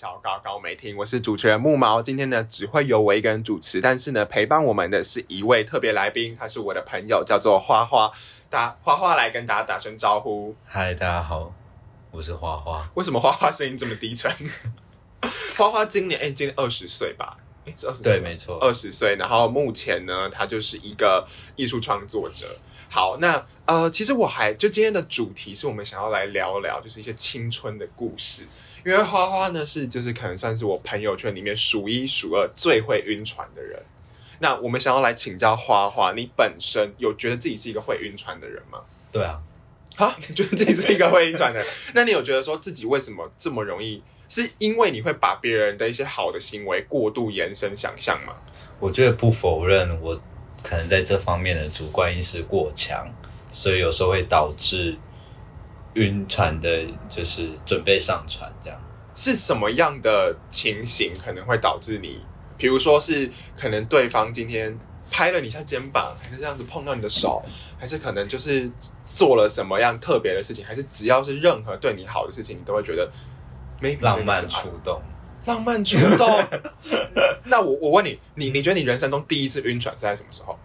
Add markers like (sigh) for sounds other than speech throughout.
小高高没听，我是主持人木毛。今天呢，只会由我一个人主持，但是呢，陪伴我们的是一位特别来宾，他是我的朋友，叫做花花。打花花来跟大家打声招呼。嗨，大家好，我是花花。为什么花花声音这么低沉？花花今年哎，今年二十岁吧？哎，是二十对，没错，二十岁。然后目前呢，他就是一个艺术创作者。好，那呃，其实我还就今天的主题是我们想要来聊聊，就是一些青春的故事。因为花花呢是就是可能算是我朋友圈里面数一数二最会晕船的人。那我们想要来请教花花，你本身有觉得自己是一个会晕船的人吗？对啊，哈，你 (laughs) 觉得自己是一个会晕船的人？那你有觉得说自己为什么这么容易？是因为你会把别人的一些好的行为过度延伸想象吗？我觉得不否认，我可能在这方面的主观意识过强，所以有时候会导致晕船的，就是准备上船这样。是什么样的情形可能会导致你？比如说是可能对方今天拍了你一下肩膀，还是这样子碰到你的手，还是可能就是做了什么样特别的事情，还是只要是任何对你好的事情，你都会觉得没浪漫触动，浪漫触动。那我我问你，你你觉得你人生中第一次晕船是在什么时候？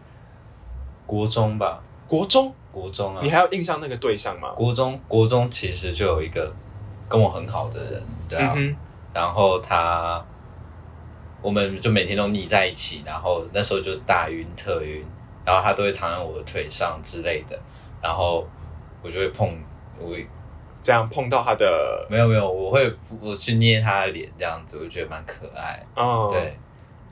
国中吧，国中，国中啊，你还有印象那个对象吗？国中，国中其实就有一个跟我很好的人，对啊，然后他。我们就每天都腻在一起，然后那时候就大晕特晕，然后他都会躺在我的腿上之类的，然后我就会碰，我这样碰到他的，没有没有，我会我去捏他的脸，这样子我觉得蛮可爱哦。对，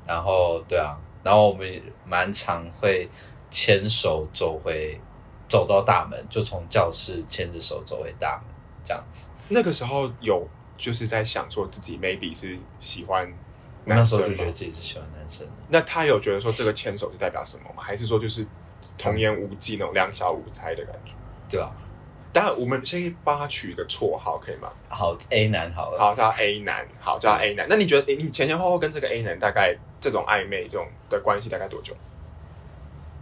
然后对啊，然后我们蛮常会牵手走回，走到大门，就从教室牵着手走回大门这样子。那个时候有就是在想说自己 maybe 是喜欢。那时候就觉得自己是喜欢男生。那他有觉得说这个牵手是代表什么吗？还是说就是童言无忌那种两小无猜的感觉？对啊。当然，我们先帮他取一个绰号，可以吗？好，A 男好了。好，叫 A 男。好，叫 A 男。那你觉得你前前后后跟这个 A 男大概这种暧昧这种的关系大概多久？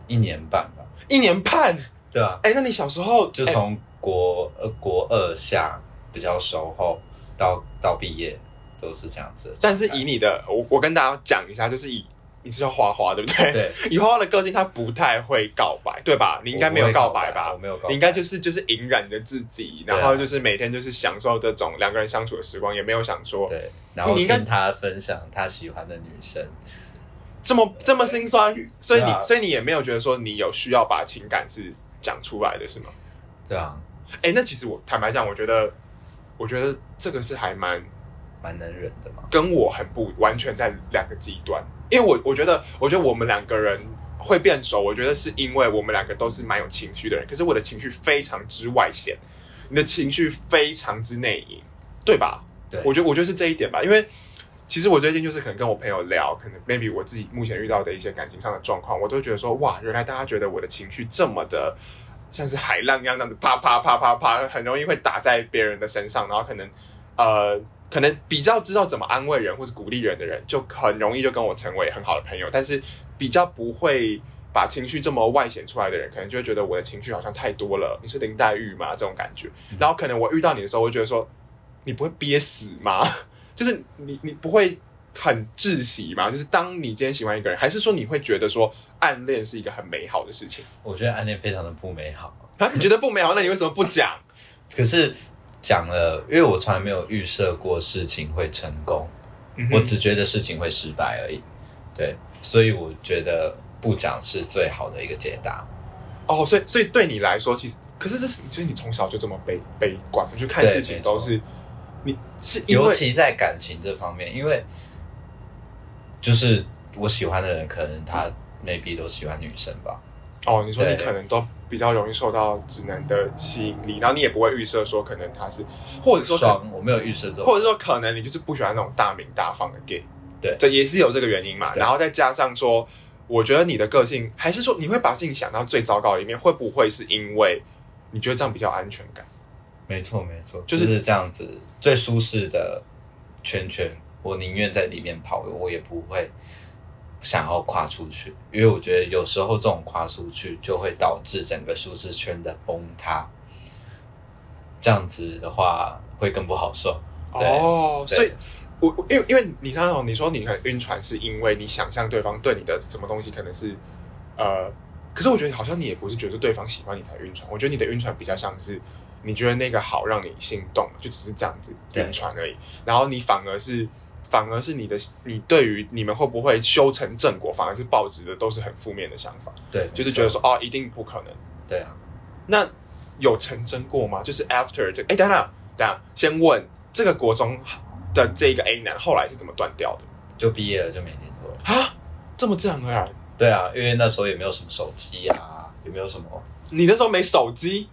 一年半吧。一年半？对啊。哎，那你小时候就从国呃国二下比较熟后，到到毕业。都是这样子，但是以你的，我我跟大家讲一下，就是以你是叫花花对不对？对，(laughs) 以花花的个性，他不太会告白，对吧？你应该没有告白吧？我没有，你应该就是就是隐忍着自己，然后就是每天就是享受这种两个人相处的时光，也没有想说对，然后跟他分享他喜欢的女生，这么这么心酸，所以你所以你也没有觉得说你有需要把情感是讲出来的是吗？对啊，哎，那其实我坦白讲，我觉得我觉得这个是还蛮。蛮能忍的嘛，跟我很不完全在两个极端，因为我我觉得，我觉得我们两个人会变熟，我觉得是因为我们两个都是蛮有情绪的人，可是我的情绪非常之外显，你的情绪非常之内隐，对吧？对，我觉得我觉得是这一点吧，因为其实我最近就是可能跟我朋友聊，可能 maybe 我自己目前遇到的一些感情上的状况，我都觉得说，哇，原来大家觉得我的情绪这么的像是海浪一样，那样子啪啪啪啪啪，很容易会打在别人的身上，然后可能呃。可能比较知道怎么安慰人或是鼓励人的人，就很容易就跟我成为很好的朋友。但是比较不会把情绪这么外显出来的人，可能就会觉得我的情绪好像太多了。你是林黛玉吗？这种感觉。然后可能我遇到你的时候，我觉得说你不会憋死吗？就是你你不会很窒息吗？就是当你今天喜欢一个人，还是说你会觉得说暗恋是一个很美好的事情？我觉得暗恋非常的不美好啊！你觉得不美好？那你为什么不讲？可是。讲了，因为我从来没有预设过事情会成功，我只觉得事情会失败而已。对，所以我觉得不讲是最好的一个解答。哦，所以所以对你来说，其实可是这是，所以你从小就这么悲悲观，就看事情都是你是尤其在感情这方面，因为就是我喜欢的人，可能他 maybe 都喜欢女生吧。哦，你说你可能都比较容易受到直男的吸引力，然后你也不会预设说可能他是，或者说双，我没有预设这种，或者说可能你就是不喜欢那种大名大放的 gay，对，这也是有这个原因嘛。然后再加上说，我觉得你的个性还是说你会把自己想到最糟糕的一面，会不会是因为你觉得这样比较安全感？没错，没错，就是这样子最舒适的圈圈，我宁愿在里面跑，我也不会。想要跨出去，因为我觉得有时候这种跨出去就会导致整个舒适圈的崩塌，这样子的话会更不好受。哦，所以我我因为因为你看哦，你说你很晕船，是因为你想象对方对你的什么东西可能是呃，可是我觉得好像你也不是觉得对方喜欢你才晕船，我觉得你的晕船比较像是你觉得那个好让你心动，就只是这样子晕船而已，然后你反而是反而是你的你对于你们会不会修成正果，反而是抱着的都是很负面的想法，对，就是觉得说哦，一定不可能，对啊，那有成真过吗？就是 after 这哎，等等等下，先问这个国中。的这个 A 男后来是怎么断掉的？就毕业了就没联络了啊？这么自然而然？对啊，因为那时候也没有什么手机啊，也没有什么。你那时候没手机？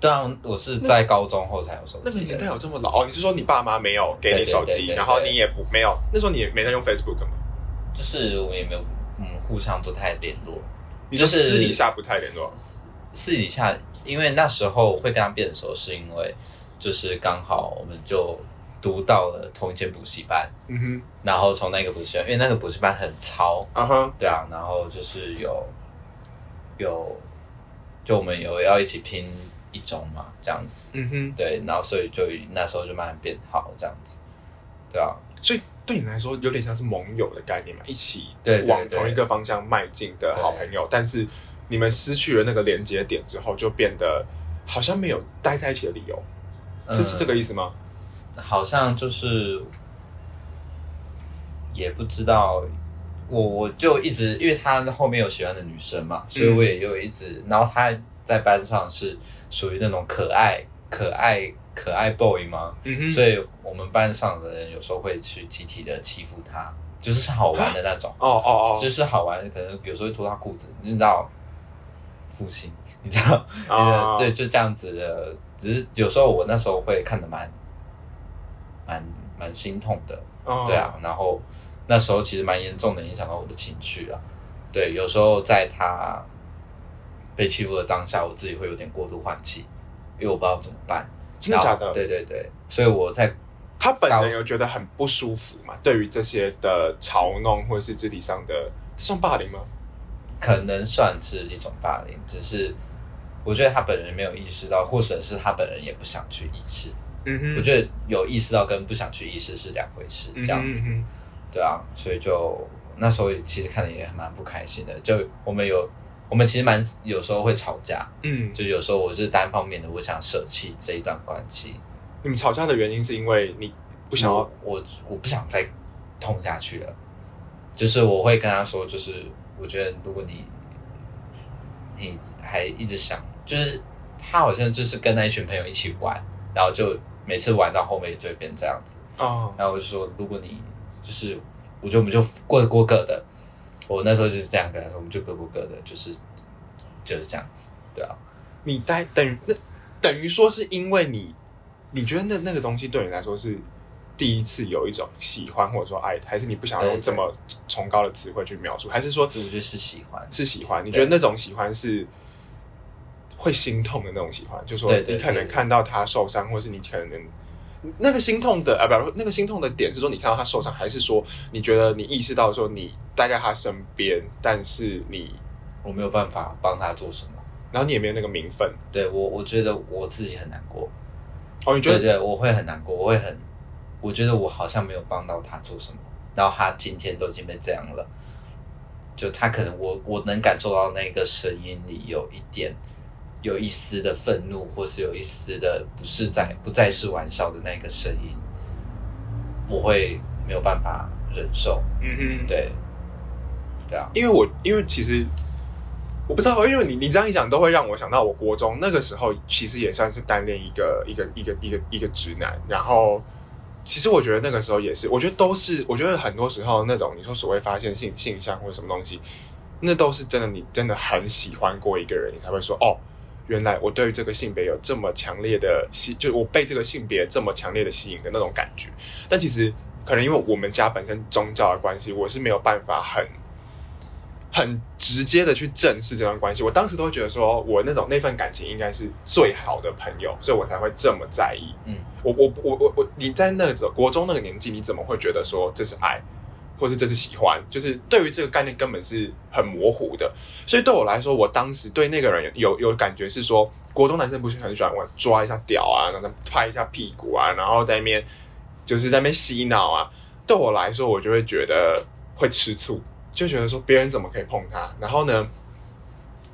对啊，我是在高中后才有手机。那个年代有这么老？哦，你是说你爸妈没有给你手机，然后你也不没有？那时候你也没在用 Facebook 吗？就是我也没有，嗯，互相不太联络。你就是私底下不太联络？私底下，因为那时候会跟他变熟，是因为就是刚好我们就。读到了同一间补习班，嗯哼，然后从那个补习班，因为那个补习班很糙，啊哈，对啊，然后就是有有，就我们有要一起拼一中嘛，这样子，嗯哼，对，然后所以就那时候就慢慢变好，这样子，对啊，所以对你来说有点像是盟友的概念嘛，一起对往同一个方向迈进的好朋友，但是你们失去了那个连接点之后，就变得好像没有待在一起的理由，是是这个意思吗？好像就是也不知道，我我就一直因为他后面有喜欢的女生嘛，所以我也有一直，然后他在班上是属于那种可爱可爱可爱 boy 嘛，所以我们班上的人有时候会去集体的欺负他，就是是好玩的那种，哦哦哦，就是好玩，可能有时候会脱他裤子，你知道，父亲，你知道，啊，(laughs) 对，就这样子的，只是有时候我那时候会看的蛮。蛮蛮心痛的，对啊，然后那时候其实蛮严重的影响到我的情绪啊。对，有时候在他被欺负的当下，我自己会有点过度换气，因为我不知道怎么办。真的假的？对对对，所以我在他本人有觉得很不舒服嘛？对于这些的嘲弄或者是肢体上的，算霸凌吗？可能算是一种霸凌，只是我觉得他本人没有意识到，或者是他本人也不想去意识。嗯哼，我觉得有意识到跟不想去意识是两回事，这样子，对啊，所以就那时候其实看的也蛮不开心的。就我们有，我们其实蛮有时候会吵架，嗯，就有时候我是单方面的，我想舍弃这一段关系。你们吵架的原因是因为你不想要我，我不想再痛下去了。就是我会跟他说，就是我觉得如果你你还一直想，就是他好像就是跟那一群朋友一起玩，然后就。每次玩到后面就会变这样子哦，然后我就说，如果你就是，我觉得我们就过过各的。我那时候就是这样跟他说，我们就各过各的，就是就是这样子，对啊。你待等于那等于说是因为你，你觉得那那个东西对你来说是第一次有一种喜欢或者说爱，还是你不想用这么崇高的词汇去描述？还是说我觉得是喜欢，是喜欢？你觉得那种喜欢是？会心痛的那种喜欢，就说你可能看到他受伤，或是你可能那个心痛的啊，不，那个心痛的点是说你看到他受伤，还是说你觉得你意识到说你待在他身边，但是你我没有办法帮他做什么，然后你也没有那个名分。对我，我觉得我自己很难过。哦，你觉得？对对，我会很难过，我会很，我觉得我好像没有帮到他做什么，然后他今天都已经被这样了，就他可能我我能感受到那个声音里有一点。有一丝的愤怒，或是有一丝的不是在不再是玩笑的那个声音，我会没有办法忍受。嗯哼，对，对啊，因为我因为其实我不知道，因为你你这样一讲，都会让我想到我国中那个时候，其实也算是单恋一个一个一个一个一个直男。然后，其实我觉得那个时候也是，我觉得都是，我觉得很多时候那种你说所谓发现性性向或者什么东西，那都是真的，你真的很喜欢过一个人，你才会说哦。原来我对于这个性别有这么强烈的吸，就我被这个性别这么强烈的吸引的那种感觉。但其实可能因为我们家本身宗教的关系，我是没有办法很很直接的去正视这段关系。我当时都会觉得说，我那种那份感情应该是最好的朋友，所以我才会这么在意。嗯，我我我我我，你在那个国中那个年纪，你怎么会觉得说这是爱？或是这是喜欢，就是对于这个概念根本是很模糊的，所以对我来说，我当时对那个人有有感觉是说，国中男生不是很喜欢玩抓一下屌啊，然后拍一下屁股啊，然后在那边就是在那边洗脑啊，对我来说，我就会觉得会吃醋，就觉得说别人怎么可以碰他？然后呢，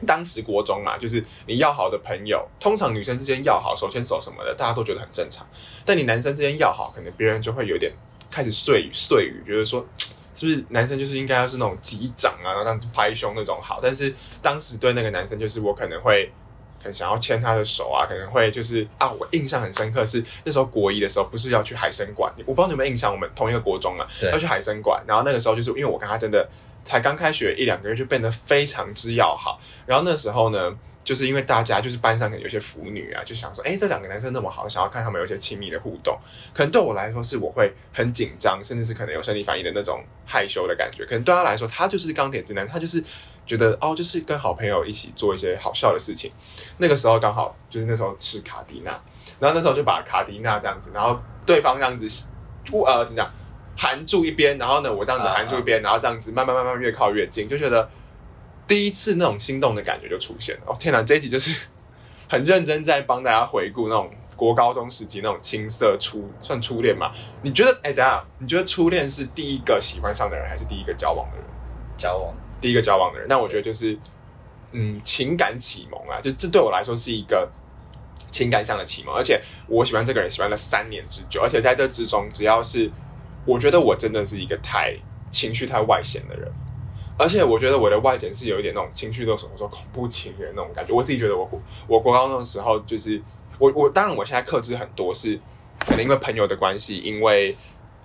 当时国中嘛，就是你要好的朋友，通常女生之间要好，手牵手什么的，大家都觉得很正常。但你男生之间要好，可能别人就会有点开始碎语碎语，觉得说是不是男生就是应该要是那种击掌啊，然后这样子拍胸那种好。但是当时对那个男生，就是我可能会。很想要牵他的手啊，可能会就是啊，我印象很深刻是那时候国一的时候，不是要去海参馆？我不知道你有没有印象，我们同一个国中啊，要去海参馆。然后那个时候就是因为我跟他真的才刚开学一两个月，就变得非常之要好。然后那时候呢，就是因为大家就是班上可能有些腐女啊，就想说，哎，这两个男生那么好，想要看他们有一些亲密的互动。可能对我来说是我会很紧张，甚至是可能有生理反应的那种害羞的感觉。可能对他来说，他就是钢铁直男，他就是。觉得哦，就是跟好朋友一起做一些好笑的事情。那个时候刚好就是那时候吃卡迪娜，然后那时候就把卡迪娜这样子，然后对方这样子，呃，怎么讲，含住一边，然后呢，我这样子含住一边，然后这样子慢慢慢慢越靠越近，就觉得第一次那种心动的感觉就出现了。哦天哪，这一集就是 (laughs) 很认真在帮大家回顾那种国高中时期那种青涩初算初恋嘛？你觉得？哎，等下，你觉得初恋是第一个喜欢上的人，还是第一个交往的人？交往。第一个交往的人，那我觉得就是，嗯，情感启蒙啊，就这对我来说是一个情感上的启蒙，而且我喜欢这个人喜欢了三年之久，而且在这之中，只要是我觉得我真的是一个太情绪太外显的人，而且我觉得我的外显是有一点那种情绪都什么说恐怖情人那种感觉，我自己觉得我我国高中的时候就是我我当然我现在克制很多是可能因为朋友的关系，因为。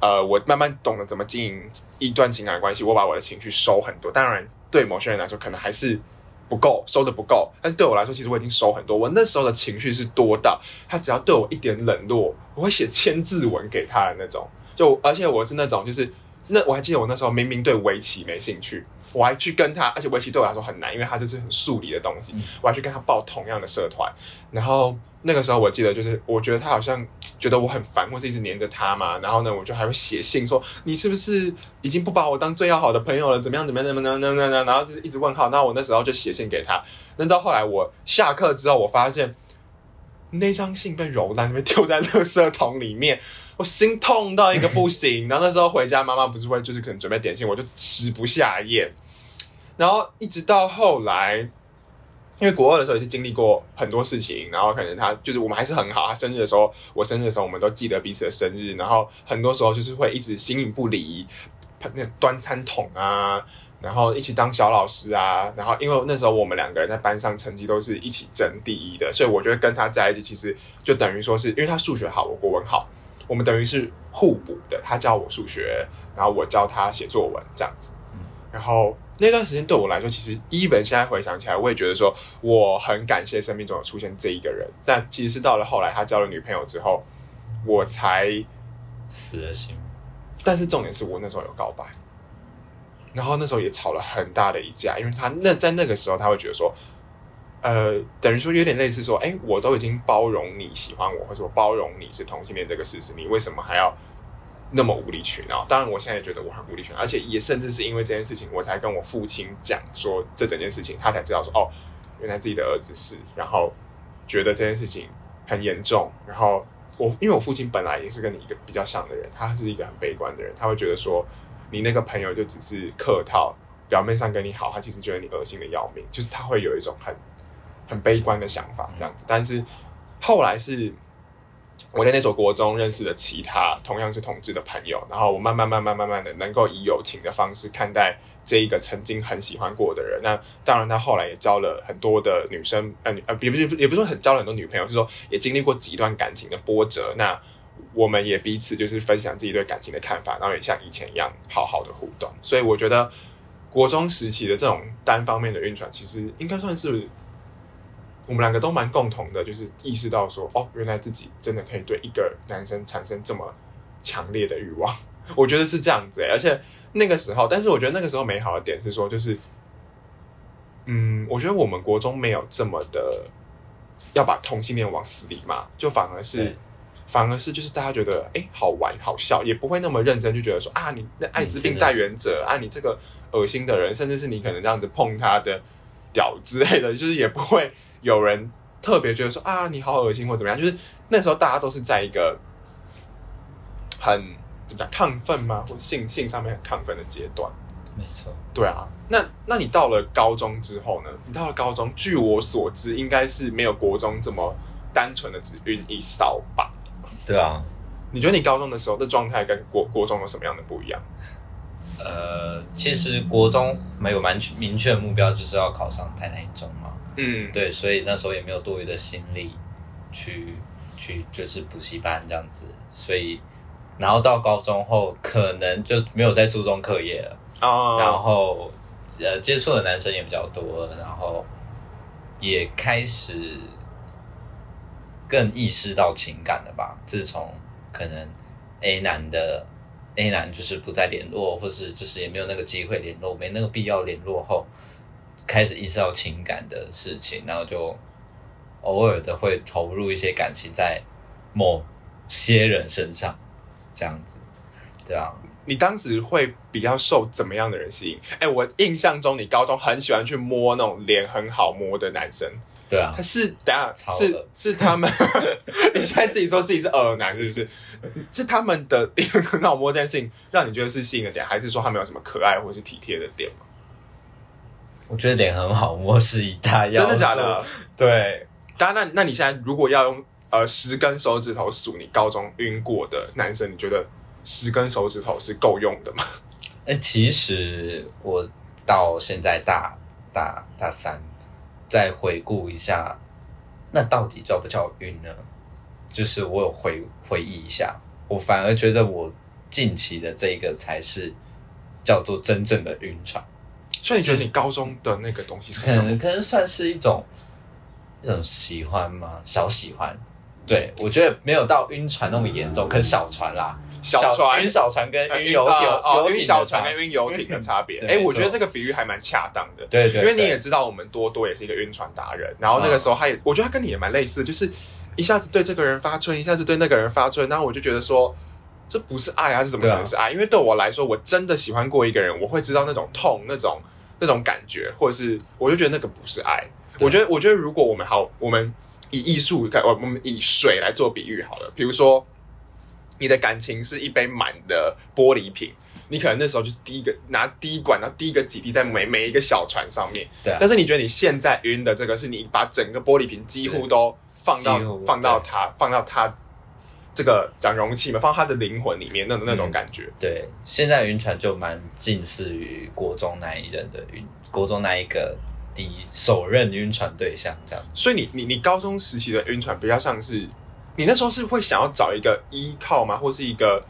呃，我慢慢懂得怎么经营一段情感关系，我把我的情绪收很多。当然，对某些人来说可能还是不够，收的不够。但是对我来说，其实我已经收很多。我那时候的情绪是多到，他只要对我一点冷落，我会写千字文给他的那种。就而且我是那种，就是那我还记得我那时候明明对围棋没兴趣，我还去跟他，而且围棋对我来说很难，因为他就是很数理的东西，我还去跟他报同样的社团，然后。那个时候我记得，就是我觉得他好像觉得我很烦，或是一直黏着他嘛。然后呢，我就还会写信说：“你是不是已经不把我当最要好的朋友了？怎么样？怎么样？怎么样？怎么样？”然后就是一直问号。那我那时候就写信给他。那到后来我下课之后，我发现那张信被揉烂，被丢在垃圾桶里面，我心痛到一个不行。然后那时候回家，妈妈不是会就是可能准备点心，我就吃不下咽。然后一直到后来。因为国二的时候也是经历过很多事情，然后可能他就是我们还是很好。他生日的时候，我生日的时候，我们都记得彼此的生日。然后很多时候就是会一直形影不离，那端餐桶啊，然后一起当小老师啊。然后因为那时候我们两个人在班上成绩都是一起争第一的，所以我觉得跟他在一起其实就等于说是因为他数学好，我国文好，我们等于是互补的。他教我数学，然后我教他写作文这样子。然后。那段时间对我来说，其实一本现在回想起来，我也觉得说我很感谢生命中有出现这一个人。但其实是到了后来，他交了女朋友之后，我才死了心。但是重点是我那时候有告白，然后那时候也吵了很大的一架，因为他那在那个时候他会觉得说，呃，等于说有点类似说，哎，我都已经包容你喜欢我，或者我包容你是同性恋这个事实，你为什么还要？那么无理取闹，当然我现在觉得我很无理取闹，而且也甚至是因为这件事情，我才跟我父亲讲说这整件事情，他才知道说哦，原来自己的儿子是，然后觉得这件事情很严重，然后我因为我父亲本来也是跟你一个比较像的人，他是一个很悲观的人，他会觉得说你那个朋友就只是客套，表面上跟你好，他其实觉得你恶心的要命，就是他会有一种很很悲观的想法这样子，但是后来是。我在那所国中认识了其他同样是同志的朋友，然后我慢慢慢慢慢慢的能够以友情的方式看待这一个曾经很喜欢过的人。那当然，他后来也交了很多的女生，呃呃，也不是也不是说很交了很多女朋友，是说也经历过几段感情的波折。那我们也彼此就是分享自己对感情的看法，然后也像以前一样好好的互动。所以我觉得国中时期的这种单方面的运转，其实应该算是。我们两个都蛮共同的，就是意识到说，哦，原来自己真的可以对一个男生产生这么强烈的欲望。(laughs) 我觉得是这样子，而且那个时候，但是我觉得那个时候美好的点是说，就是，嗯，我觉得我们国中没有这么的要把同性恋往死里骂，就反而是，反而是就是大家觉得，哎，好玩好笑，也不会那么认真，就觉得说啊，你那艾滋病带源者啊，你这个恶心的人，甚至是你可能这样子碰他的屌之类的，就是也不会。有人特别觉得说啊，你好恶心或怎么样，就是那时候大家都是在一个很怎么讲亢奋吗？或性性上面很亢奋的阶段。没错。对啊，那那你到了高中之后呢？你到了高中，据我所知，应该是没有国中这么单纯的只晕一扫吧？对啊。你觉得你高中的时候的状态跟国国中有什么样的不一样？呃，其实国中没有蛮明确的目标，就是要考上台南一中嘛。嗯，对，所以那时候也没有多余的心力去去就是补习班这样子，所以然后到高中后，可能就没有再注重课业了哦。然后呃，接触的男生也比较多，然后也开始更意识到情感了吧？自从可能 A 男的 A 男就是不再联络，或是就是也没有那个机会联络，没那个必要联络后，开始意识到情感的事情，然后就偶尔的会投入一些感情在某些人身上，这样子，对啊。你当时会比较受怎么样的人吸引？哎，我印象中你高中很喜欢去摸那种脸很好摸的男生。对啊，他是等下是是他们，(laughs) 你现在自己说自己是耳男是不是？是他们的脑膜这件事情让你觉得是吸引的点，还是说他们有什么可爱或者是体贴的点吗？我觉得脸很好摸是一大要真的假的？对，当然，那那你现在如果要用呃十根手指头数你高中晕过的男生，你觉得十根手指头是够用的吗？(laughs) 哎，其实我到现在大大大三。再回顾一下，那到底叫不叫晕呢？就是我有回回忆一下，我反而觉得我近期的这个才是叫做真正的晕船。所以你觉得你高中的那个东西是什么？可能算是一种一种喜欢吗？小喜欢。对，我觉得没有到晕船那么严重，可是小船啦，小船晕小船跟晕游艇哦，晕小船跟晕游艇的差别。(laughs) 哎，我觉得这个比喻还蛮恰当的。对对，因为你也知道，我们多多也是一个晕船达人。然后那个时候，他也，我觉得他跟你也蛮类似，就是一下子对这个人发春，一下子对那个人发春。然后我就觉得说，这不是爱啊，是怎么可能是爱？因为对我来说，我真的喜欢过一个人，我会知道那种痛，那种那种感觉，或者是我就觉得那个不是爱。我觉得，我觉得如果我们好，我们。以艺术，我我们以水来做比喻好了。比如说，你的感情是一杯满的玻璃瓶，你可能那时候就是第一个拿滴管，然后滴一个几滴在每每一个小船上面。对。但是你觉得你现在晕的这个，是你把整个玻璃瓶几乎都放到放到它放到它这个讲容器嘛，放他的灵魂里面那种那种感觉。对，现在晕船就蛮近似于国中那一任的晕，国中那一个。第一首任晕船对象这样，所以你你你高中时期的晕船比较像是，你那时候是会想要找一个依靠吗，或是一个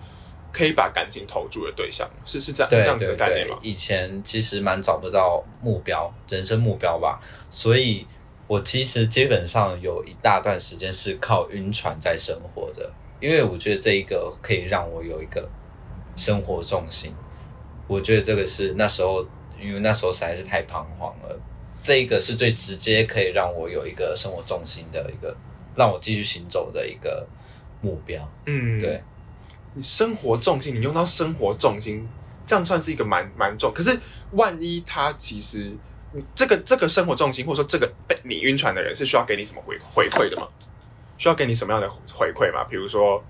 可以把感情投注的对象？是是这样这样子的概念吗？以前其实蛮找不到目标，人生目标吧，所以我其实基本上有一大段时间是靠晕船在生活的，因为我觉得这一个可以让我有一个生活重心。我觉得这个是那时候，因为那时候实在是太彷徨了。这一个是最直接可以让我有一个生活重心的一个，让我继续行走的一个目标。嗯，对，你生活重心，你用到生活重心，这样算是一个蛮蛮重。可是万一他其实，这个这个生活重心，或者说这个被你晕船的人，是需要给你什么回回馈的吗？需要给你什么样的回馈吗？比如说。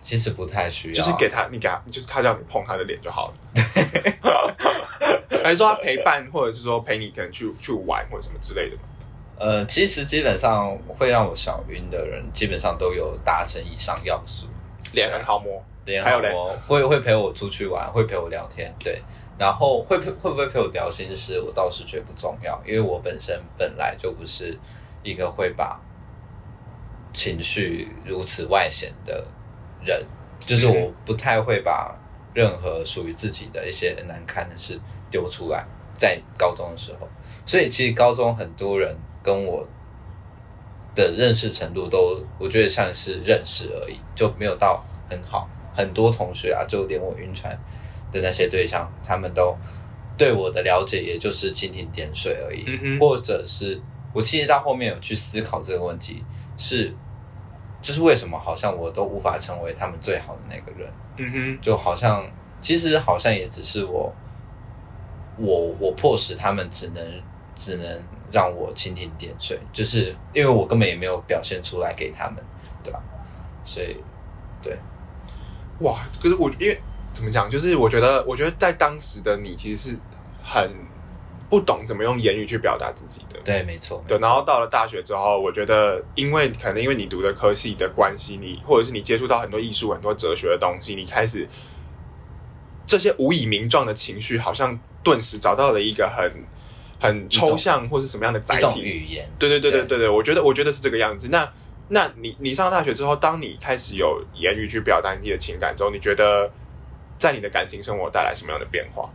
其实不太需要，就是给他，你给他，就是他叫你碰他的脸就好了。对 (laughs) 还是说他陪伴，或者是说陪你可能去去玩或者什么之类的？呃，其实基本上会让我小晕的人，基本上都有达成以上要素。脸很好摸，脸好摸，会会陪我出去玩，会陪我聊天，对。然后会陪会不会陪我聊心事，我倒是觉得不重要，因为我本身本来就不是一个会把情绪如此外显的。人就是我不太会把任何属于自己的一些难堪的事丢出来，在高中的时候，所以其实高中很多人跟我的认识程度都，我觉得像是认识而已，就没有到很好。很多同学啊，就连我晕船的那些对象，他们都对我的了解也就是蜻蜓点水而已，或者是我其实到后面有去思考这个问题是。就是为什么好像我都无法成为他们最好的那个人，嗯哼，就好像其实好像也只是我，我我迫使他们只能只能让我蜻蜓点水，就是因为我根本也没有表现出来给他们，对吧？所以，对，哇，可是我因为怎么讲，就是我觉得，我觉得在当时的你其实是很不懂怎么用言语去表达自己的。对，没错。对，然后到了大学之后，我觉得，因为可能因为你读的科系的关系，你或者是你接触到很多艺术、很多哲学的东西，你开始这些无以名状的情绪，好像顿时找到了一个很很抽象或是什么样的载体语言。对对对对对对，我觉得我觉得是这个样子。那那你你上大学之后，当你开始有言语去表达你自己的情感之后，你觉得在你的感情生活带来什么样的变化？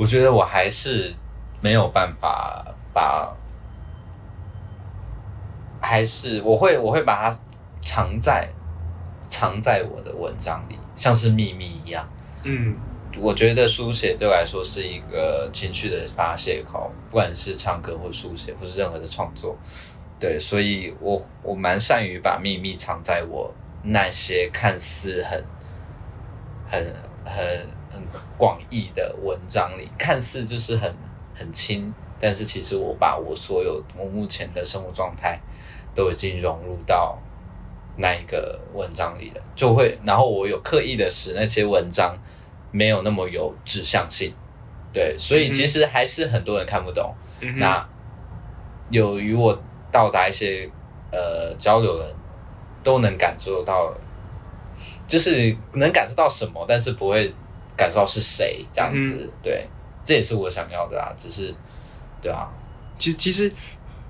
我觉得我还是没有办法把，还是我会我会把它藏在藏在我的文章里，像是秘密一样。嗯，我觉得书写对我来说是一个情绪的发泄口，不管是唱歌或书写，或是任何的创作。对，所以我我蛮善于把秘密藏在我那些看似很很很很广义的文章里，看似就是很很轻，但是其实我把我所有我目前的生活状态都已经融入到那一个文章里了，就会，然后我有刻意的使那些文章没有那么有指向性，对，所以其实还是很多人看不懂。那有与我。到达一些呃交流人，都能感受到，就是能感受到什么，但是不会感受到是谁这样子。对，这也是我想要的啊。只是，对啊，其实其实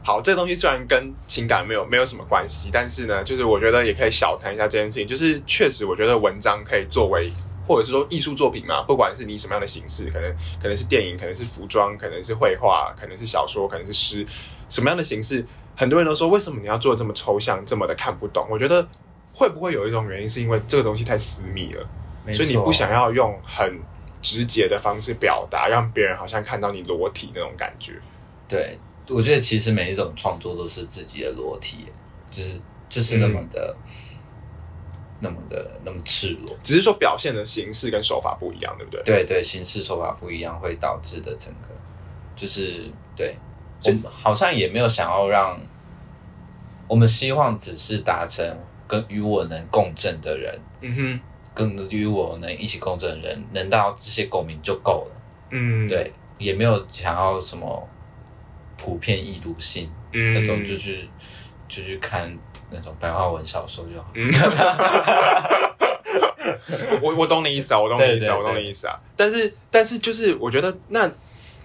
好，这个东西虽然跟情感没有没有什么关系，但是呢，就是我觉得也可以小谈一下这件事情。就是确实，我觉得文章可以作为，或者是说艺术作品嘛，不管是你什么样的形式，可能可能是电影，可能是服装，可能是绘画，可能是小说，可能是诗，什么样的形式。很多人都说，为什么你要做这么抽象，这么的看不懂？我觉得会不会有一种原因，是因为这个东西太私密了，所以你不想要用很直接的方式表达，让别人好像看到你裸体那种感觉。对，我觉得其实每一种创作都是自己的裸体，就是就是那么的、那么的、那么赤裸，只是说表现的形式跟手法不一样，对不对？对对，形式手法不一样，会导致的整个就是对。我好像也没有想要让，我们希望只是达成跟与我能共振的人，嗯哼，跟与我能一起共振的人能到这些共鸣就够了，嗯，对，也没有想要什么普遍易读性嗯。那种，就是就去看那种白话文小说就好。(laughs) 我我懂你意思啊，我懂你意思啊，我懂你意思啊，但是但是就是我觉得那。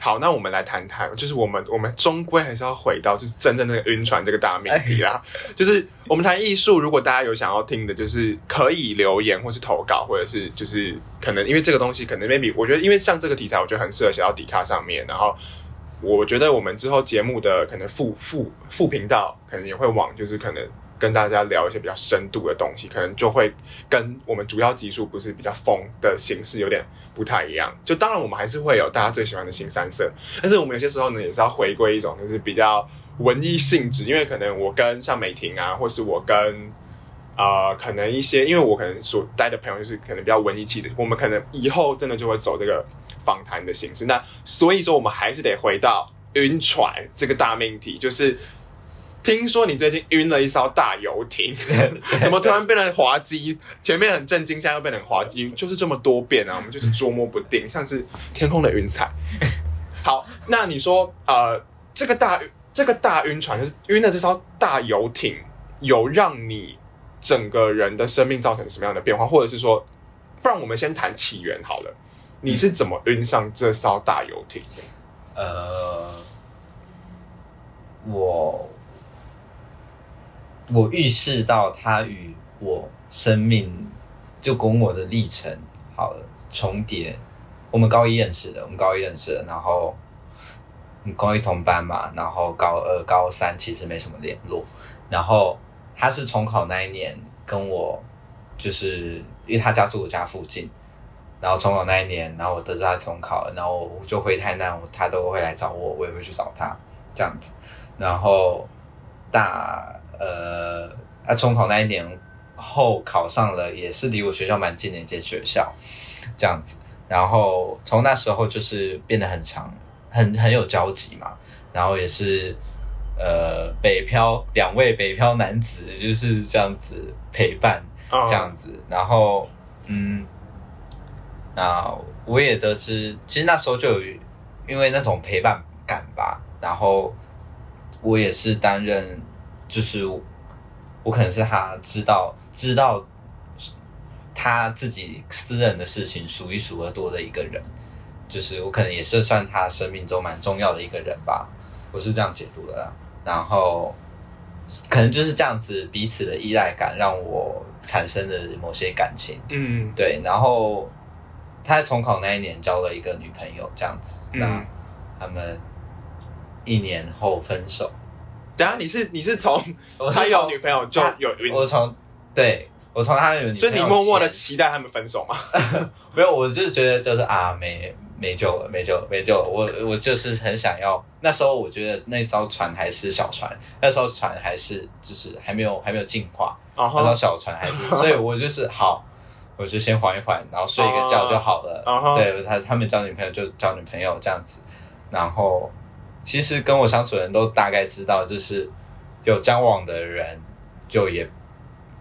好，那我们来谈谈，就是我们我们终归还是要回到就是真正那个晕船这个大命题啦。就是我们谈艺术，如果大家有想要听的，就是可以留言或是投稿，或者是就是可能因为这个东西可能 maybe 我觉得因为像这个题材，我觉得很适合写到底卡上面。然后我觉得我们之后节目的可能副副副频道可能也会往就是可能。跟大家聊一些比较深度的东西，可能就会跟我们主要集数不是比较疯的形式有点不太一样。就当然我们还是会有大家最喜欢的新三色，但是我们有些时候呢也是要回归一种就是比较文艺性质，因为可能我跟像美婷啊，或是我跟啊可能一些，因为我可能所待的朋友就是可能比较文艺气的，我们可能以后真的就会走这个访谈的形式。那所以说我们还是得回到晕船这个大命题，就是。听说你最近晕了一艘大游艇，(laughs) 怎么突然变成滑稽？前面很震惊，现在又变成滑稽，就是这么多变啊！我们就是捉摸不定，像是天空的云彩。(laughs) 好，那你说，呃，这个大这个大晕船，就是晕了这艘大游艇，有让你整个人的生命造成什么样的变化？或者是说，不然我们先谈起源好了，你是怎么晕上这艘大游艇的？呃，我。我预示到他与我生命就跟我的历程好了重叠。我们高一认识的，我们高一认识的，然后高一同班嘛，然后高二、高三其实没什么联络。然后他是重考那一年跟我，就是因为他家住我家附近，然后重考那一年，然后我得知他重考了，然后我就回台南，他都会来找我，我也会去找他这样子。然后大。呃，他重考那一年后考上了，也是离我学校蛮近的一间学校，这样子。然后从那时候就是变得很长，很很有交集嘛。然后也是呃北漂两位北漂男子就是这样子陪伴这样子，然后嗯，那我也得知，其实那时候就有因为那种陪伴感吧，然后我也是担任，就是我可能是他知道知道他自己私人的事情数一数二多的一个人。就是我可能也是算他生命中蛮重要的一个人吧，我是这样解读的啦。然后可能就是这样子彼此的依赖感让我产生了某些感情，嗯，对。然后他在重考那一年交了一个女朋友，这样子，那他们一年后分手。等下你是你是 (laughs) 从他有女朋友就有，我从对我从他有，所以你默默的期待他们分手吗？(laughs) 没有，我就是觉得就是啊没。没救了，没救了，没救了！我我就是很想要。那时候我觉得那艘船还是小船，那艘船还是就是还没有还没有进化，那艘小船还是，(laughs) 所以我就是好，我就先缓一缓，然后睡一个觉就好了。对他他们交女朋友就交女朋友这样子，然后其实跟我相处的人都大概知道，就是有交往的人就也，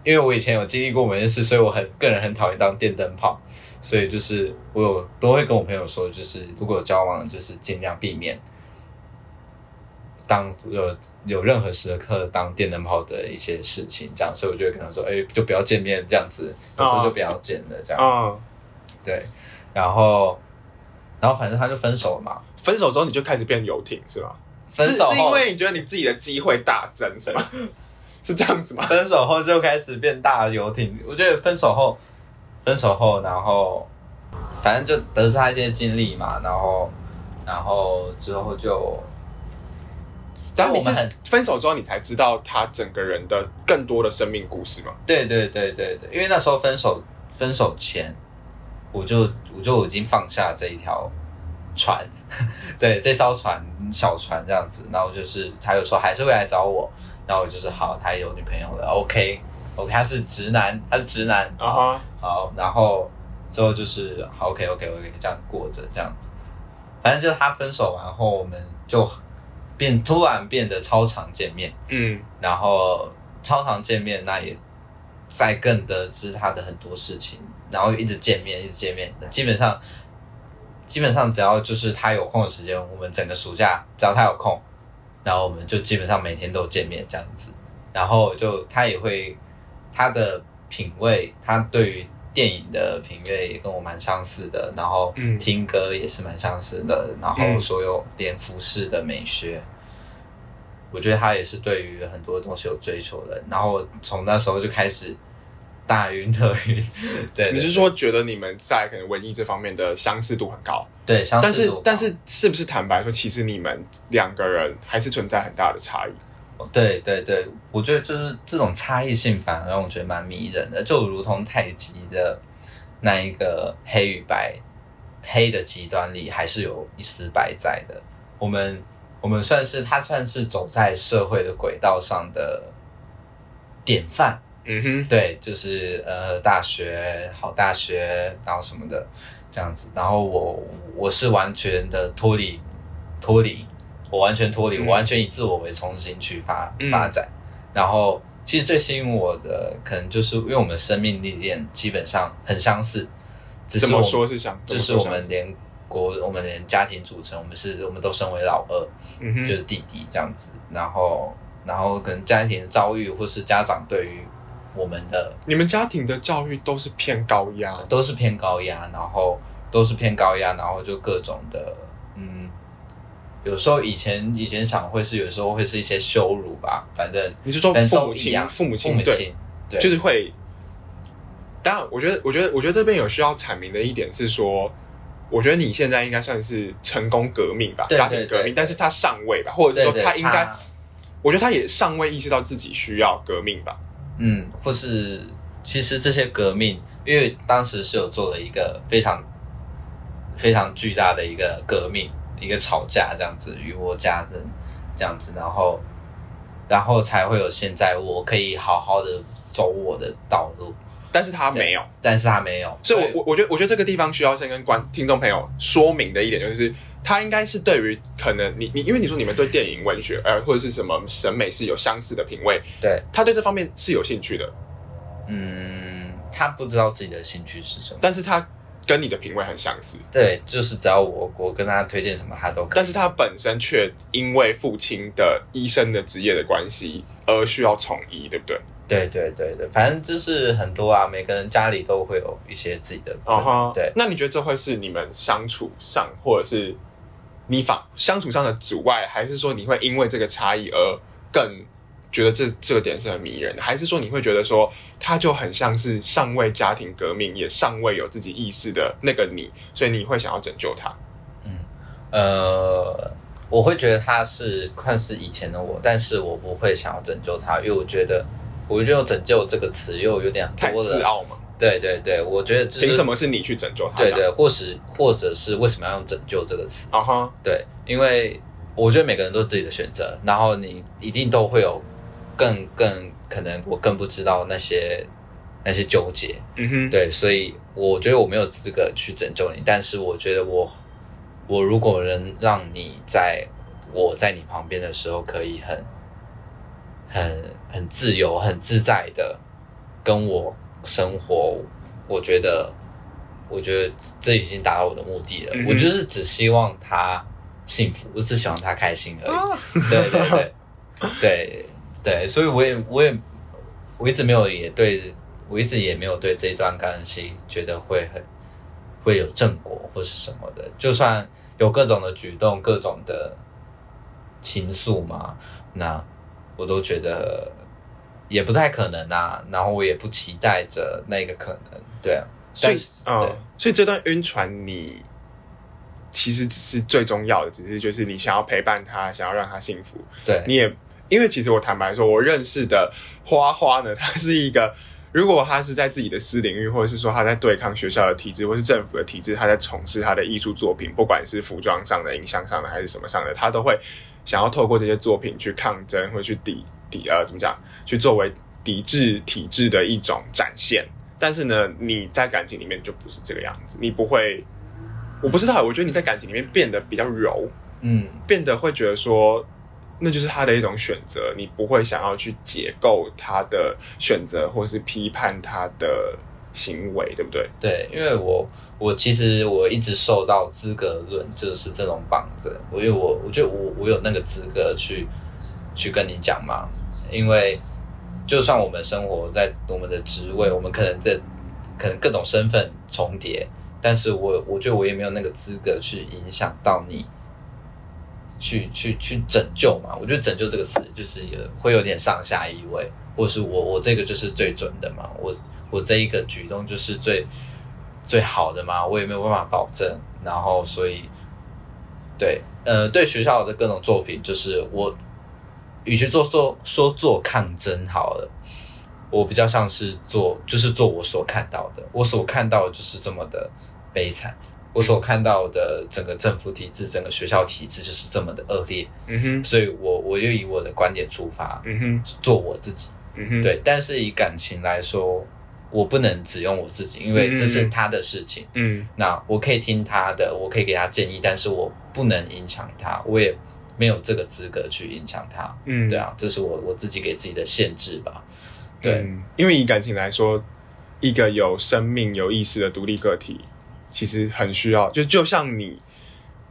因为我以前有经历过某件事，所以我很个人很讨厌当电灯泡。所以就是我有都会跟我朋友说，就是如果有交往，就是尽量避免当有有任何时刻当电灯泡的一些事情，这样。所以我就会跟他说，哎，就不要见面这样子，有时候就不要见了这样。嗯，对。然后，然后反正他就分手了嘛。分手之后你就开始变游艇是吗？分手是因为你觉得你自己的机会大增是吗？(laughs) 是这样子吗？分手后就开始变大游艇。我觉得分手后。分手后，然后反正就得知他一些经历嘛，然后，然后之后就，但我们分手之后，你才知道他整个人的更多的生命故事嘛？对对对对对，因为那时候分手分手前，我就我就已经放下这一条船，(laughs) 对这艘船小船这样子，然后就是他有时候还是会来找我，然后我就是好，他有女朋友了，OK。OK，他是直男，他是直男啊。好，然后之后就是好，OK，OK，OK，这样过着这样子。反正就是他分手完后，我们就变突然变得超常见面。嗯，然后超常见面，那也再更得知他的很多事情，然后一直见面，一直见面。基本上，基本上只要就是他有空的时间，我们整个暑假只要他有空，然后我们就基本上每天都见面这样子。然后就他也会。他的品味，他对于电影的品味也跟我蛮相似的，然后听歌也是蛮相似的，然后所有连服饰的美学，我觉得他也是对于很多东西有追求的。然后从那时候就开始大云特云。对，你是说觉得你们在可能文艺这方面的相似度很高？对，相似度。但是但是是不是坦白说，其实你们两个人还是存在很大的差异？对对对，我觉得就是这种差异性反而让我觉得蛮迷人的，就如同太极的那一个黑与白，黑的极端里还是有一丝白在的。我们我们算是他算是走在社会的轨道上的典范。嗯哼，对，就是呃大学好大学，然后什么的这样子。然后我我是完全的脱离脱离。我完全脱离，我完全以自我为中心去发发展。然后，其实最吸引我的，可能就是因为我们生命历练基本上很相似。怎么说是相？就是我们连国，我们连家庭组成，我们是我们都身为老二，嗯就是弟弟这样子。然后，然后可能家庭的遭遇，或是家长对于我们的，你们家庭的教育都是偏高压，都是偏高压，然后都是偏高压，然后就各种的，嗯。有时候以前以前想会是有时候会是一些羞辱吧，反正你是说父母亲父母亲对，就是会。当然，我觉得我觉得我觉得这边有需要阐明的一点是说，我觉得你现在应该算是成功革命吧，家庭革命，但是他尚未吧，或者是说他应该，我觉得他也尚未意识到自己需要革命吧。嗯，或是其实这些革命，因为当时是有做了一个非常非常巨大的一个革命。一个吵架这样子，与我家人这样子，然后，然后才会有现在我可以好好的走我的道路。但是他没有，但是他没有，所以我我我觉得我觉得这个地方需要先跟观听众朋友说明的一点就是，他应该是对于可能你你因为你说你们对电影文学呃或者是什么审美是有相似的品味，对，他对这方面是有兴趣的，嗯，他不知道自己的兴趣是什么，但是他。跟你的品味很相似，对，就是只要我我跟他推荐什么，他都。但是他本身却因为父亲的医生的职业的关系而需要从医，对不对？对对对对，反正就是很多啊，每个人家里都会有一些自己的。啊哈，对。那你觉得这会是你们相处上，或者是你反相处上的阻碍，还是说你会因为这个差异而更？觉得这这个点是很迷人的，还是说你会觉得说他就很像是尚未家庭革命，也尚未有自己意识的那个你，所以你会想要拯救他？嗯，呃，我会觉得他是算是以前的我，但是我不会想要拯救他，因为我觉得，我觉得“拯救”这个词又有点太自傲嘛。对对对，我觉得凭什么是你去拯救他？对对，或是或者是为什么要用“拯救”这个词？啊哈，对，因为我觉得每个人都是自己的选择，然后你一定都会有。更更可能，我更不知道那些那些纠结，嗯哼，对，所以我觉得我没有资格去拯救你，但是我觉得我我如果能让你在我在你旁边的时候，可以很很很自由、很自在的跟我生活，我觉得我觉得这已经达到我的目的了。我就是只希望他幸福，我只希望他开心而已。对对对对。对，所以我也我也我一直没有也对我一直也没有对这一段关系觉得会很会有正果或是什么的，就算有各种的举动、各种的情愫嘛，那我都觉得也不太可能啊。然后我也不期待着那个可能，对啊。所以啊，所以这段晕船你其实只是最重要的，只是就是你想要陪伴他，想要让他幸福，对你也。因为其实我坦白说，我认识的花花呢，他是一个，如果他是在自己的私领域，或者是说他在对抗学校的体制，或是政府的体制，他在从事他的艺术作品，不管是服装上的、影像上的，还是什么上的，他都会想要透过这些作品去抗争，或去抵抵呃，怎么讲，去作为抵制体制的一种展现。但是呢，你在感情里面就不是这个样子，你不会，我不知道，我觉得你在感情里面变得比较柔，嗯，变得会觉得说。那就是他的一种选择，你不会想要去解构他的选择，或是批判他的行为，对不对？对，因为我我其实我一直受到资格论，就是这种绑着我，因为我我觉得我我有那个资格去去跟你讲嘛，因为就算我们生活在我们的职位，我们可能在可能各种身份重叠，但是我我觉得我也没有那个资格去影响到你。去去去拯救嘛？我觉得“拯救”这个词就是有会有点上下意味，或是我我这个就是最准的嘛？我我这一个举动就是最最好的嘛？我也没有办法保证。然后所以对呃，对学校的各种作品，就是我与其做说说做抗争好了，我比较像是做就是做我所看到的，我所看到的就是这么的悲惨。我所看到的整个政府体制、整个学校体制就是这么的恶劣，嗯哼，所以我我就以我的观点出发，嗯哼，做我自己，嗯哼，对。但是以感情来说，我不能只用我自己，因为这是他的事情，嗯，那我可以听他的，我可以给他建议，但是我不能影响他，我也没有这个资格去影响他，嗯，对啊，这是我我自己给自己的限制吧，对，因为以感情来说，一个有生命、有意识的独立个体。其实很需要，就就像你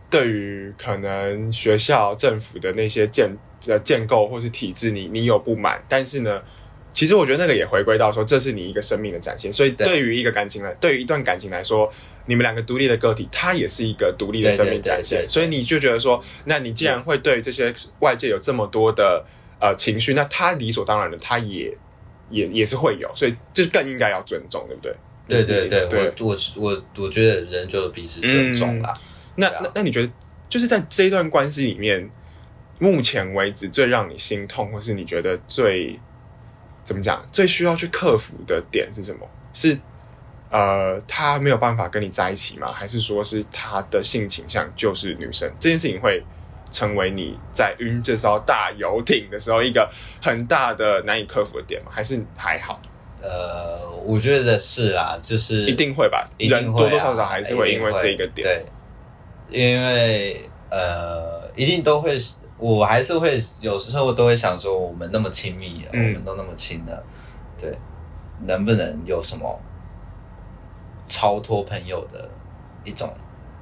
对于可能学校政府的那些建呃建构或是体制，你你有不满，但是呢，其实我觉得那个也回归到说，这是你一个生命的展现。所以对于一个感情来，对于一段感情来说，你们两个独立的个体，它也是一个独立的生命展现。所以你就觉得说，那你既然会对这些外界有这么多的呃情绪，那他理所当然的，他也也也是会有，所以这更应该要尊重，对不对？对对对，我我我我觉得人就彼此尊重啦。那那那你觉得，就是在这一段关系里面，目前为止最让你心痛，或是你觉得最怎么讲，最需要去克服的点是什么？是呃，他没有办法跟你在一起吗？还是说是他的性倾向就是女生？这件事情会成为你在晕这艘大游艇的时候一个很大的难以克服的点吗？还是还好？呃，我觉得是啊，就是一定会吧，一定人会啊多多少少还是会因为这个点，对，因为呃，一定都会，我还是会有时候都会想说，我们那么亲密我们都那么亲了，对，能不能有什么超脱朋友的一种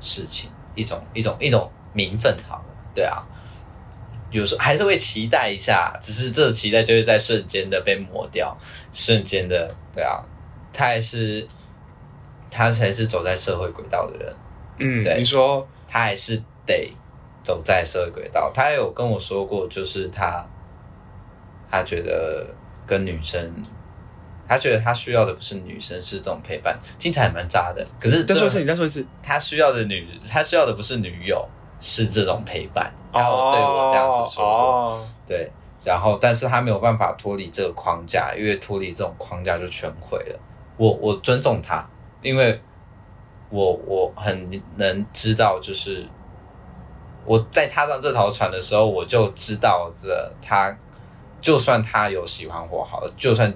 事情，一种一种一种名分好了，对啊。有时候还是会期待一下，只是这期待就是在瞬间的被抹掉，瞬间的，对啊，他还是他才是走在社会轨道的人，嗯，对你说，他还是得走在社会轨道。他有跟我说过，就是他他觉得跟女生，他觉得他需要的不是女生，是这种陪伴，听起来蛮渣的。可是再说一次，你再说一次，他需要的女，他需要的不是女友，是这种陪伴。他有对我这样子说对，然后但是他没有办法脱离这个框架，因为脱离这种框架就全毁了。我我尊重他，因为我我很能知道，就是我在踏上这条船的时候，我就知道着他，就算他有喜欢我好了，就算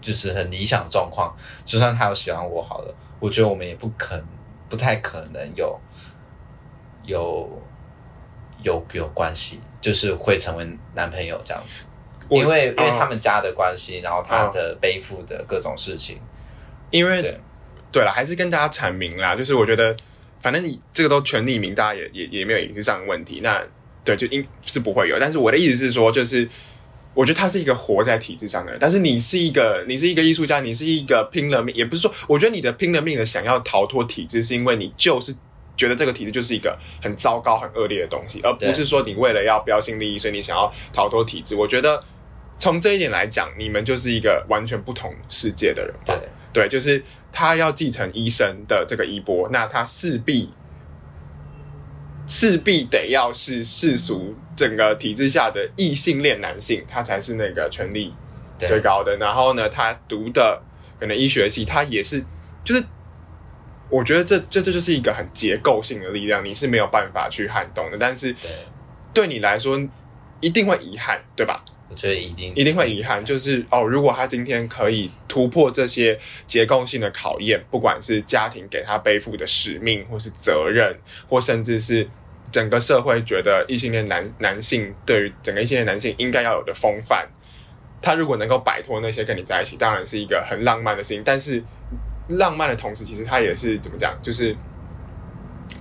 就是很理想的状况，就算他有喜欢我好了，我觉得我们也不可不太可能有有有有关系，就是会成为男朋友这样子。因为因为啊他们家的关系，然后他的背负的各种事情，因为对对了，还是跟大家阐明啦，就是我觉得，反正你这个都全匿名，大家也也也没有隐私上的问题。那对，就应是不会有。但是我的意思是说，就是我觉得他是一个活在体制上的人，但是你是一个，你是一个艺术家，你是一个拼了命，也不是说，我觉得你的拼了命的想要逃脱体制，是因为你就是。觉得这个体制就是一个很糟糕、很恶劣的东西，而不是说你为了要标新立异，所以你想要逃脱体制。我觉得从这一点来讲，你们就是一个完全不同世界的人。对对，就是他要继承医生的这个衣钵，那他势必势必得要是世俗整个体制下的异性恋男性，他才是那个权力最高的。然后呢，他读的可能医学系，他也是就是。我觉得这这这就是一个很结构性的力量，你是没有办法去撼动的。但是，对你来说，一定会遗憾，对吧？我觉得一定一定会遗憾，就是哦，如果他今天可以突破这些结构性的考验，不管是家庭给他背负的使命，或是责任，或甚至是整个社会觉得异性恋男男性对于整个异性恋男性应该要有的风范，他如果能够摆脱那些跟你在一起，当然是一个很浪漫的事情。但是浪漫的同时，其实他也是怎么讲，就是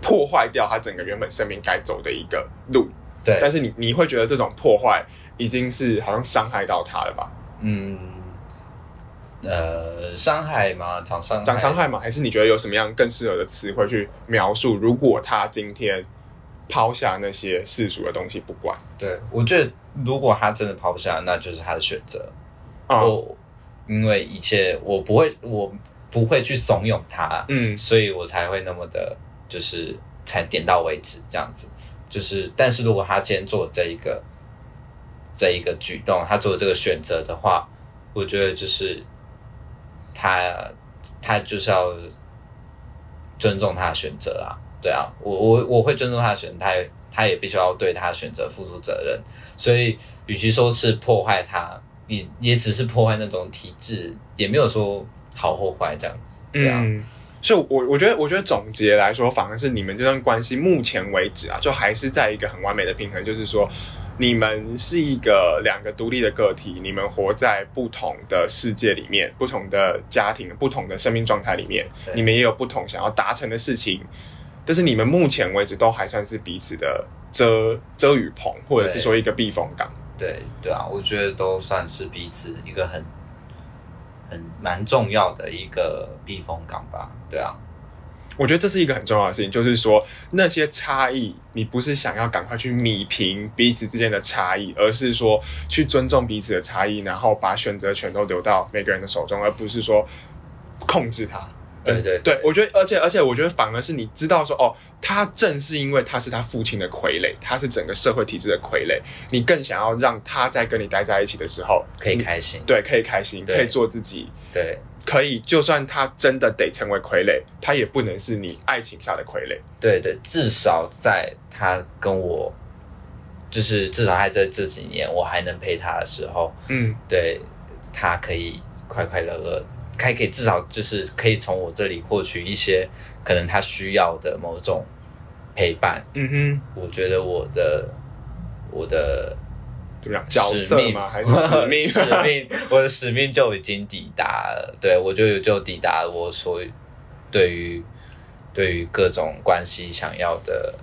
破坏掉他整个原本生命该走的一个路。对，但是你你会觉得这种破坏已经是好像伤害到他了吧？嗯，呃，伤害吗？讲伤害，讲伤害吗？还是你觉得有什么样更适合的词汇去描述？如果他今天抛下那些世俗的东西不管，对，我觉得如果他真的抛不下，那就是他的选择。哦、我因为一切，我不会，我不会去怂恿他，嗯所以我才会那么的，就是才点到为止这样子。就是，但是如果他今天做这一个这一个举动，他做这个选择的话，我觉得就是他他就是要尊重他的选择啊，对啊，我我我会尊重他的选择，他也他也必须要对他的选择负出责任。所以，与其说是破坏他，也也只是破坏那种体制，也没有说好或坏这样子，对啊。嗯，所以我我觉得我觉得总结来说，反而是你们这段关系目前为止啊，就还是在一个很完美的平衡，就是说。你们是一个两个独立的个体，你们活在不同的世界里面，不同的家庭，不同的生命状态里面，你们也有不同想要达成的事情，但是你们目前为止都还算是彼此的遮遮雨棚，或者是说一个避风港。对对啊，我觉得都算是彼此一个很很蛮重要的一个避风港吧。对啊，我觉得这是一个很重要的事情，就是说那些差异，你不是想要赶快去弭平彼此之间的差异，而是说去尊重彼此的差异，然后把选择权都留到每个人的手中，而不是说控制他。对对对，我觉得，而且而且，我觉得反而是你知道说，哦，他正是因为他是他父亲的傀儡，他是整个社会体制的傀儡，你更想要让他在跟你待在一起的时候，可以开心。对，可以开心，对可以做自己，对可以，就算他真的得成为傀儡，他也不能是你爱情下的傀儡。对对，至少在他跟我，就是至少还在这几年我还能陪他的时候，嗯对他可以快快乐乐，还可以至少就是可以从我这里获取一些可能他需要的某种陪伴。嗯哼，我觉得我的我的怎么样？角色吗？还是使命？使命，(laughs) 我的使命就已经抵达了。对我就就抵达我所对于对于各种关系想要的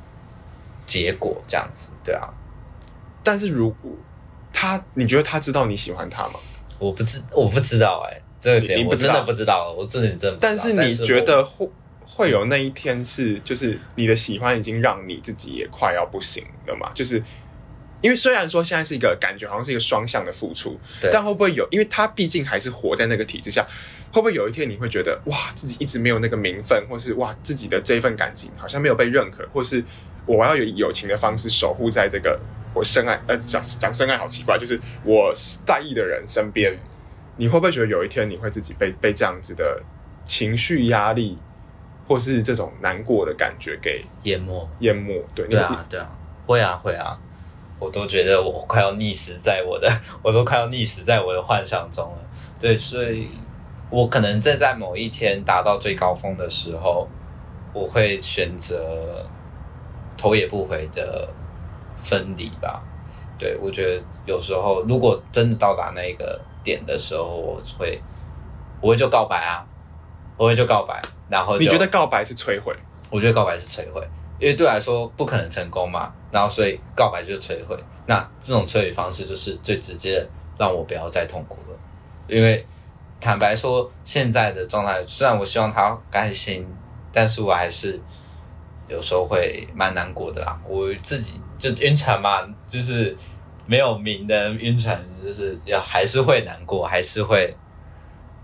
结果，这样子，对啊。但是如果他，你觉得他知道你喜欢他吗？我不知，我不知道，哎，这个点我真的不知道，我真的真。但是你觉得会会有那一天是，就是你的喜欢已经让你自己也快要不行了嘛？就是因为虽然说现在是一个感觉，好像是一个双向的付出，但会不会有？因为他毕竟还是活在那个体制下，会不会有一天你会觉得哇，自己一直没有那个名分，或是哇，自己的这份感情好像没有被认可，或是我要有友情的方式守护在这个。我深爱，呃，讲讲深爱好奇怪，就是我在意的人身边，你会不会觉得有一天你会自己被被这样子的情绪压力，或是这种难过的感觉给淹没？淹没？对，对啊，对啊，会啊，会啊，我都觉得我快要溺死在我的，(laughs) 我都快要溺死在我的幻想中了。对，所以我可能正在某一天达到最高峰的时候，我会选择头也不回的。分离吧，对我觉得有时候如果真的到达那个点的时候，我会，我会就告白啊，我会就告白，然后你觉得告白是摧毁？我觉得告白是摧毁，因为对我来说不可能成功嘛，然后所以告白就是摧毁。那这种摧毁方式就是最直接的，让我不要再痛苦了。因为坦白说，现在的状态虽然我希望他开心，但是我还是有时候会蛮难过的啦。我自己。就晕船嘛，就是没有名的晕船，就是要还是会难过，还是会，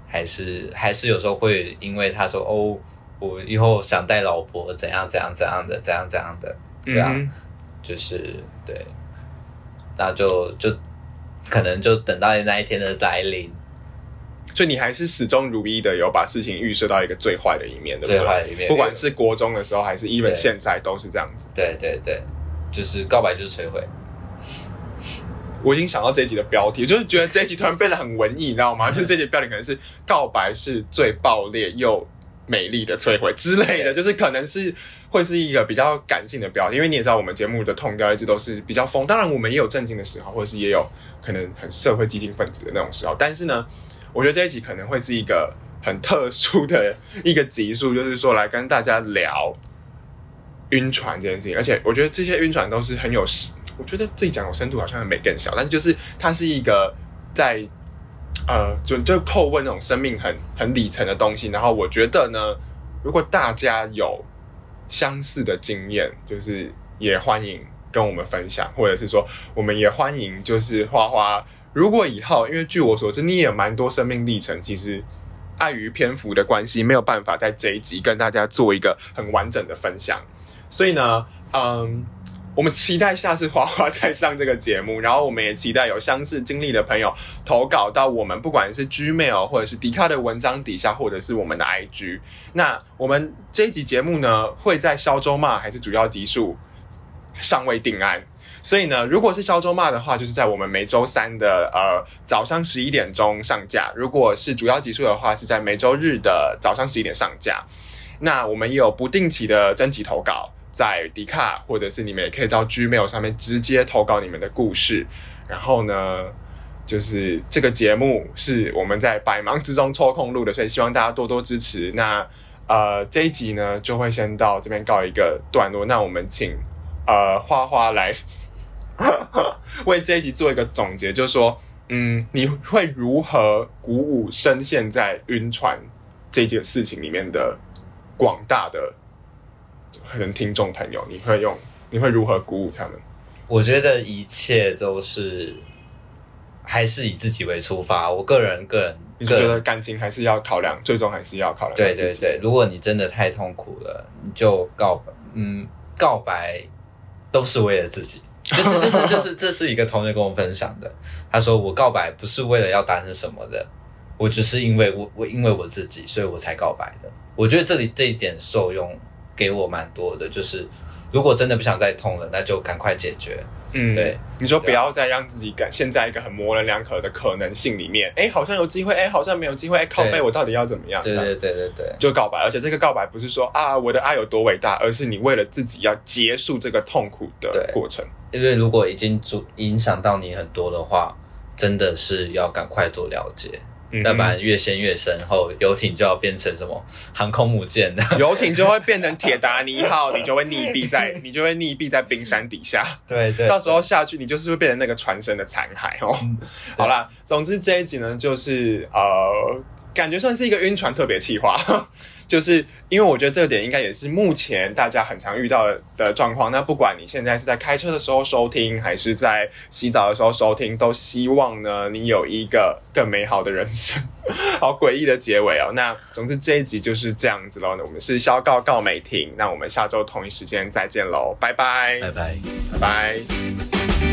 还是还是有时候会因为他说哦，我以后想带老婆，怎样怎样怎样的，怎样怎样的，对啊，就是对，那就就可能就等到那一天的来临，所以你还是始终如一的有把事情预设到一个最坏的一面，最坏的一面，不管是国中的时候还是 even 现在都是这样子，对对对。就是告白就是摧毁。我已经想到这一集的标题，就是觉得这一集突然变得很文艺，你知道吗？就是这集标题可能是“告白是最爆裂又美丽的摧毁”之类的，就是可能是会是一个比较感性的标题。因为你也知道，我们节目的痛调一直都是比较疯，当然我们也有正经的时候，或者是也有可能很社会激进分子的那种时候。但是呢，我觉得这一集可能会是一个很特殊的一个集数，就是说来跟大家聊。晕船这件事情，而且我觉得这些晕船都是很有，我觉得自己讲有深度，好像美更小，但是就是它是一个在呃，就就叩问那种生命很很里层的东西。然后我觉得呢，如果大家有相似的经验，就是也欢迎跟我们分享，或者是说我们也欢迎就是花花，如果以后因为据我所知，你也蛮多生命历程，其实碍于篇幅的关系，没有办法在这一集跟大家做一个很完整的分享。所以呢，嗯，我们期待下次花花再上这个节目，然后我们也期待有相似经历的朋友投稿到我们，不管是 Gmail 或者是迪卡的文章底下，或者是我们的 IG。那我们这一集节目呢，会在消周骂还是主要集数尚未定案，所以呢，如果是消周骂的话，就是在我们每周三的呃早上十一点钟上架；如果是主要集数的话，是在每周日的早上十一点上架。那我们也有不定期的征集投稿。在迪卡，或者是你们也可以到 Gmail 上面直接投稿你们的故事。然后呢，就是这个节目是我们在百忙之中抽空录的，所以希望大家多多支持。那呃，这一集呢就会先到这边告一个段落。那我们请呃花花来 (laughs) 为这一集做一个总结，就是说，嗯，你会如何鼓舞深陷在晕船这件事情里面的广大的？可能听众朋友，你会用你会如何鼓舞他们？我觉得一切都是还是以自己为出发。我个人个人，你觉得感情还是要考量，最终还是要考量。对对对，如果你真的太痛苦了，你就告白。嗯，告白都是为了自己，就是就是 (laughs) 就是这是一个同学跟我分享的。他说我告白不是为了要达成什么的，我只是因为我我因为我自己，所以我才告白的。我觉得这里这一点受用。给我蛮多的，就是如果真的不想再痛了，那就赶快解决。嗯，对，你说不要再让自己感陷在一个很模棱两可的可能性里面。哎，好像有机会，哎，好像没有机会。哎，靠背，我到底要怎么样？对对对对对，就告白。而且这个告白不是说啊，我的爱有多伟大，而是你为了自己要结束这个痛苦的过程。因为如果已经影影响到你很多的话，真的是要赶快做了解。要不然越陷越深，后游艇就要变成什么航空母舰的，(laughs) 游艇就会变成铁达尼号，你就会溺毙在 (laughs) 你就会溺毙在冰山底下。对对，到时候下去，你就是会变成那个船身的残骸哦。(laughs) 好啦，总之这一集呢，就是呃，感觉算是一个晕船特别企划。就是因为我觉得这个点应该也是目前大家很常遇到的状况。那不管你现在是在开车的时候收听，还是在洗澡的时候收听，都希望呢你有一个更美好的人生。好诡异的结尾哦。那总之这一集就是这样子喽。我们是肖告告美婷。那我们下周同一时间再见喽，拜拜，拜拜，拜拜。